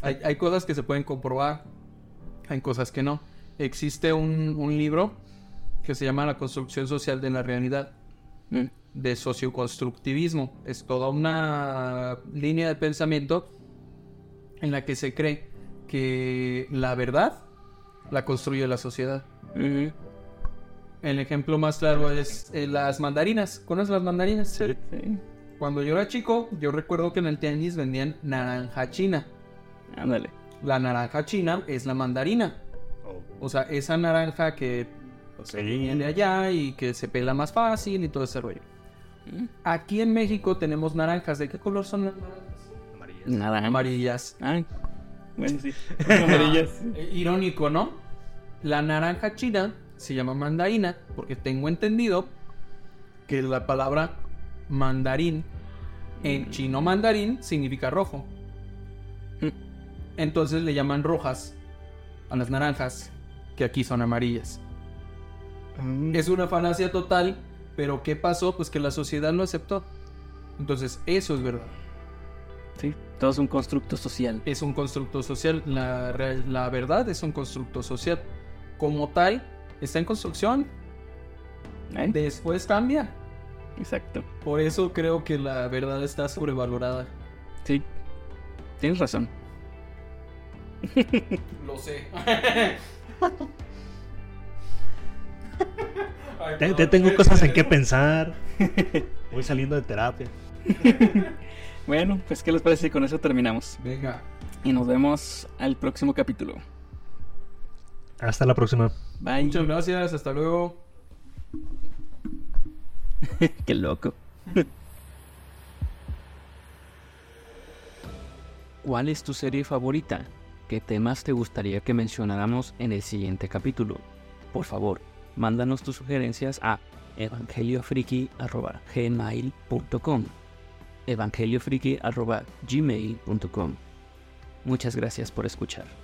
Hay, hay cosas que se pueden comprobar, hay cosas que no. Existe un, un libro que se llama La construcción social de la realidad, Mm. De socioconstructivismo. Es toda una línea de pensamiento en la que se cree que la verdad la construye la sociedad. El ejemplo más claro es eh, las mandarinas. ¿Conoces las mandarinas? Sí. Cuando yo era chico, yo recuerdo que en el tianguis vendían naranja china. Ándale. La naranja china es la mandarina. O sea, esa naranja que pues, viene de allá y que se pela más fácil y todo ese rollo. Mm. Aquí en México tenemos naranjas. ¿De qué color son las naranjas? Amarillas. Ay, bueno, sí. Amarillas. Eh, Irónico, ¿no? La naranja china se llama mandarina porque tengo entendido que la palabra mandarín en chino mandarín significa rojo. Entonces le llaman rojas a las naranjas que aquí son amarillas. Mm. Es una falacia total, pero ¿qué pasó? Pues que la sociedad lo aceptó. Entonces eso es verdad. Sí, todo es un constructo social. es un constructo social. La, la verdad es un constructo social. Como tal, está en construcción. ¿Eh? Después cambia. Exacto. Por eso creo que la verdad está sobrevalorada. Sí, tienes razón. Lo sé. Te, te tengo cosas en qué pensar. Voy saliendo de terapia. Bueno, pues ¿qué les parece si con eso terminamos? Venga. Y nos vemos al próximo capítulo. Hasta la próxima. Bye. Muchas gracias. Hasta luego. Qué loco. ¿Cuál es tu serie favorita? ¿Qué temas te gustaría que mencionáramos en el siguiente capítulo? Por favor, mándanos tus sugerencias a evangeliofriki.gmail.com evangeliofriki.gmail.com Muchas gracias por escuchar.